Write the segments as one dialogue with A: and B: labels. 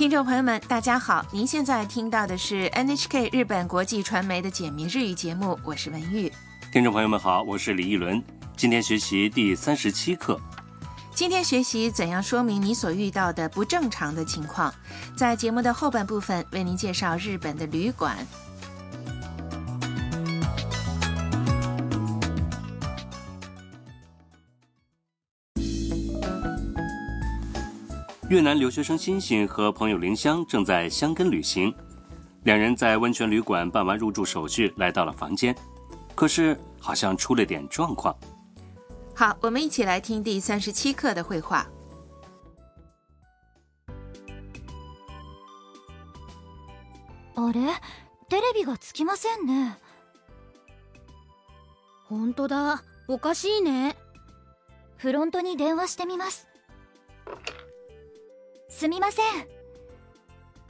A: 听众朋友们，大家好！您现在听到的是 NHK 日本国际传媒的简明日语节目，我是文玉。
B: 听众朋友们好，我是李一伦。今天学习第三十七课。
A: 今天学习怎样说明你所遇到的不正常的情况。在节目的后半部分，为您介绍日本的旅馆。
B: 越南留学生欣欣和朋友林香正在香根旅行，两人在温泉旅馆办完入住手续，来到了房间，可是好像出了点状况。
A: 好，我们一起来听第三十七课的绘画。
C: あれテレビがつきませんね本当だおかしいねフロントに電話してみます すみません。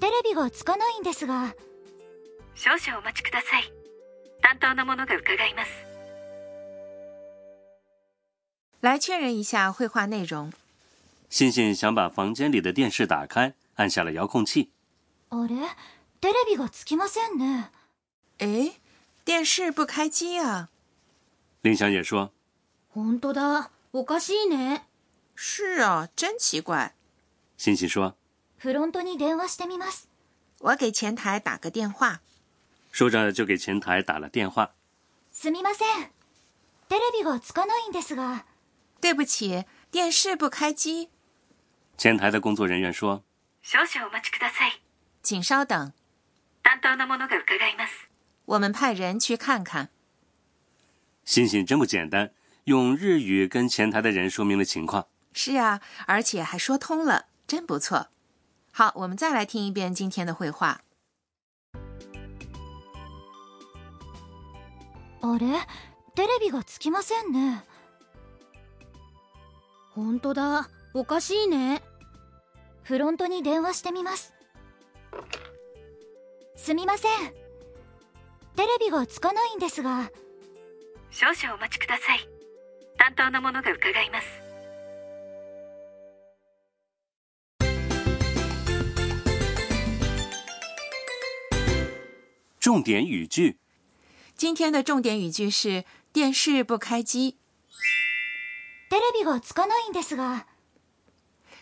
C: テレビがつかないんですが。
D: 少々お待ちください。担当の者が伺います。
A: 来确认一下绘画内容。
B: 欣欣想把房间里的电视打开，按下了遥控器。
C: あれ？テレビがつきませんね。
A: 哎，电视不开机啊！
B: 林香也说。
C: 本当だ。おかしいね。
A: 是啊，真奇怪。
B: 欣欣说，
C: フロントに電話してみます
A: 我给前台打个电话。
B: 说着就给前台打了电话。
C: すみませんテレビがつかないんですが
A: 对不起，电视不开机，
B: 前台的工作人员说，
D: 少々お待ちください
A: 请稍等，
D: 担当の者が伺います
A: 我们派人去看看。
B: 欣欣真不简单，用日语跟前台的人说明了情况。
A: 是啊，而且还说通了， 真不错。好，我们再来听一遍今天的绘画。
C: あれ？テレビがつきませんね。本当だ。おかしいね。フロントに電話してみます。すみません。テレビがつかないんですが。
D: 少々お待ちください。担当の者が伺います
B: 重点语句：
A: 今天的重点语句是电视不开机。
C: テレビがつかないんですが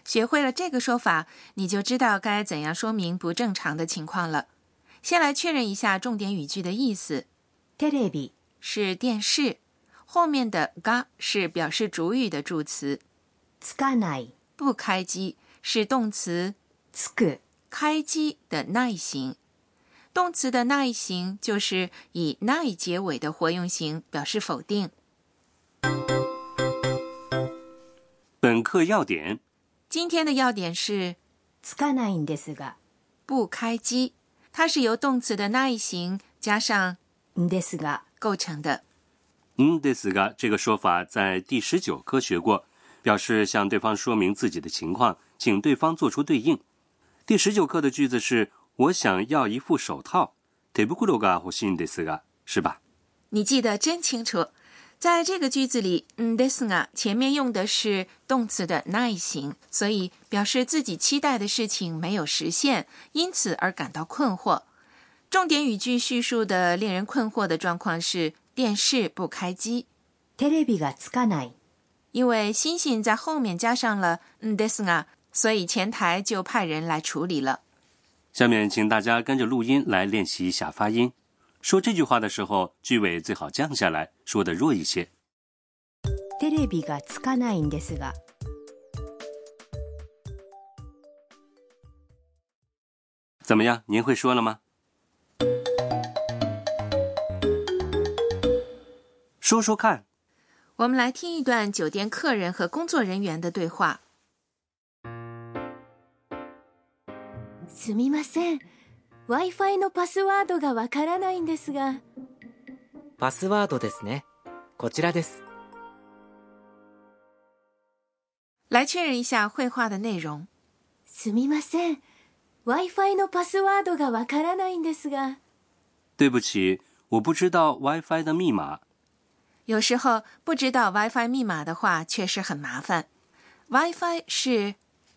A: 学会了这个说法，你就知道该怎样说明不正常的情况了。先来确认一下重点语句的意思。
C: テレビ
A: 是电视，后面的が是表示主语的助词，
C: つかない
A: 不开机是动词
C: つく
A: 开机的耐形。 动词的耐形就是以耐结尾的活用型，表示否定。
B: 本课要点：
A: 今天的要点是
C: つかないんですが
A: 不开机，它是由动词的耐形加上
C: んですが
A: 构成的。
B: 嗯ですが这个说法在第十九课学过，表示向对方说明自己的情况，请对方做出对应。第十九课的句子是： 我想要一副手套。手袋が欲しいんですが，是吧？
A: 你记得真清楚。在这个句子里，嗯 t h i s 啊前面用的是动词的耐形，所以表示自己期待的事情没有实现，因此而感到困惑。重点语句叙述的令人困惑的状况是电视不开机，
C: テレビがつかない
A: 因为星星在后面加上了嗯 t h i s 啊，所以前台就派人来处理了。
B: 下面请大家跟着录音来练习一下发音。说这句话的时候，句尾最好降下来，说的弱一些。
C: テレビがつかないんですが
B: 怎么样？您会说了吗？说说看。
A: 我们来听一段酒店客人和工作人员的对话。
C: すみません Wi-Fi のパスワードがわからないんですが
E: パスワードですね。こちらです。
A: 来确认一下绘画的内容。
C: すみません Wi-Fi のパスワードがわからないんですが
B: 对不起，我不知道 WiFi 的密码。
A: 有时候不知道 WiFi 密码的话，确实很麻烦。WiFi 是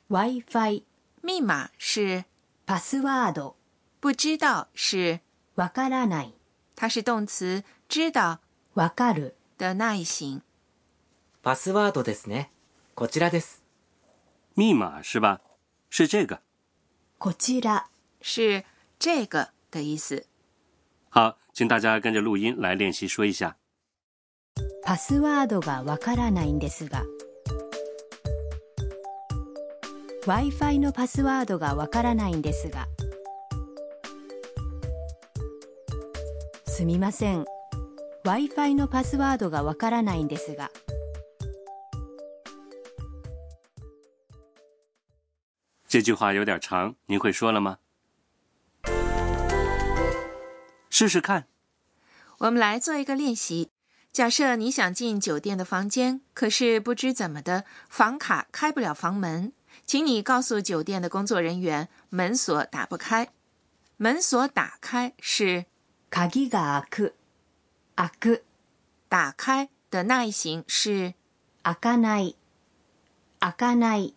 C: Wi-Fi
A: 密码是
C: パスワード
A: 不知道是
C: わからない
A: 它是动词知道
C: わかる
A: 的那一型。
E: パスワードですね。こちらです。
B: 密码是吧？是这个。
C: こちら
A: 是这个的意思。
B: 好，请大家跟着录音来练习说一下。
C: パスワードがわからないんですが Wi-Fi のパスワードがわからないんですがすみません Wi-Fi のパスワードがわからないんですが
B: 这句话有点长，您会说了吗？试试看。
A: 我们来做一个练习。假设你想进酒店的房间，可是不知怎么的，房卡开不了房门， 请你告诉酒店的工作人员，门锁打不开。门锁打开是
C: 鍵が開く開く
A: 打开的那一型是，
C: 開かない開かない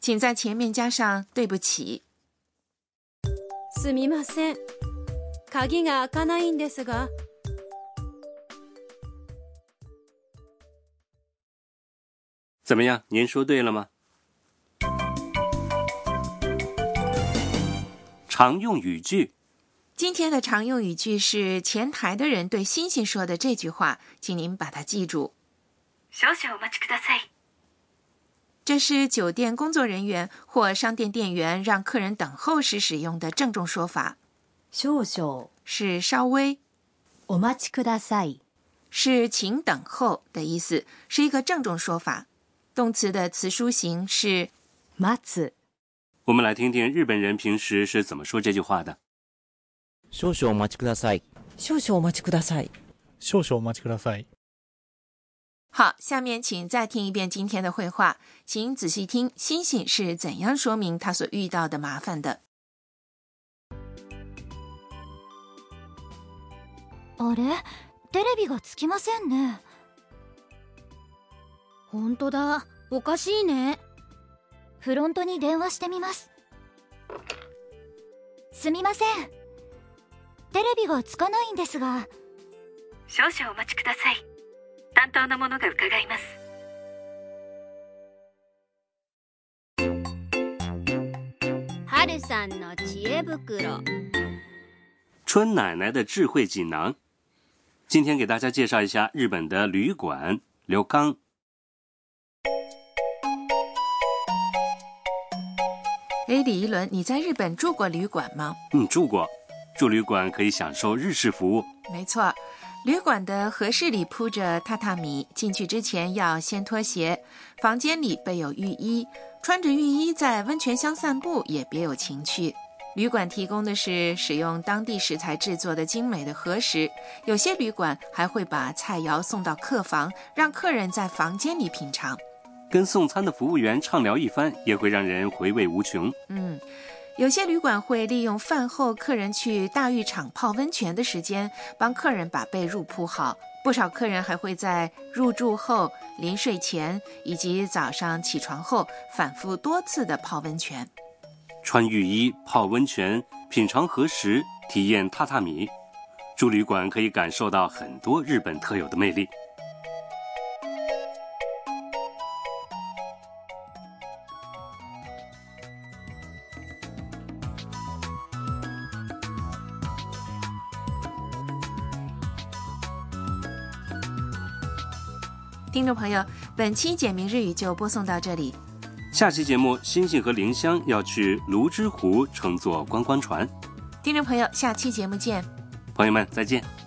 A: 请在前面加上对不起。
C: すみません鍵が開かないんですが
B: 怎么样？您说对了吗？ 常用语句，
A: 今天的常用语句是前台的人对星星说的这句话，请您把它记住。
D: 少々お待ちください。
A: 这是酒店工作人员或商店店员让客人等候时使用的郑重说法，
C: 少々
A: 是稍微，
C: お待ちください
A: 是请等候的意思，是一个郑重说法。动词的词书形是
C: 待つ
B: 我们来听听日本人平时是怎么说这句话的。
E: 少々お待ちください。
F: 少々お待ちください。
G: 少々お待ちください。
A: 好。下面请再听一遍今天的绘画，请仔细听星星是怎样说明他所遇到的麻烦的。
C: あれテレビがつきませんね本当だおかしいね フロントに電話してみますすみませんテレビがつかないんですが
D: 少々お待ちください。担当の者が伺います。
C: 春さんの知恵袋
B: 春奶奶的智慧锦囊。今天给大家介绍一下日本的旅馆刘刚。
A: 哎，李一伦，你在日本住过旅馆吗？
B: 嗯，住过，住旅馆可以享受日式服务。
A: 没错，旅馆的和室里铺着榻榻米，进去之前要先脱鞋。房间里备有浴衣，穿着浴衣在温泉乡散步也别有情趣。旅馆提供的是使用当地食材制作的精美的和食，有些旅馆还会把菜肴送到客房，让客人在房间里品尝。
B: 跟送餐的服务员畅聊一番，也会让人回味无穷。
A: 嗯，有些旅馆会利用饭后客人去大浴场泡温泉的时间，帮客人把被褥铺好。不少客人还会在入住后、临睡前以及早上起床后反复多次的泡温泉。
B: 穿浴衣、泡温泉、品尝和食、体验榻榻米，住旅馆可以感受到很多日本特有的魅力。
A: 听众朋友，本期简明日语就播送到这里。
B: 下期节目，星星和林香要去泸沽湖乘坐观光船。
A: 听众朋友，下期节目见。
B: 朋友们，再见。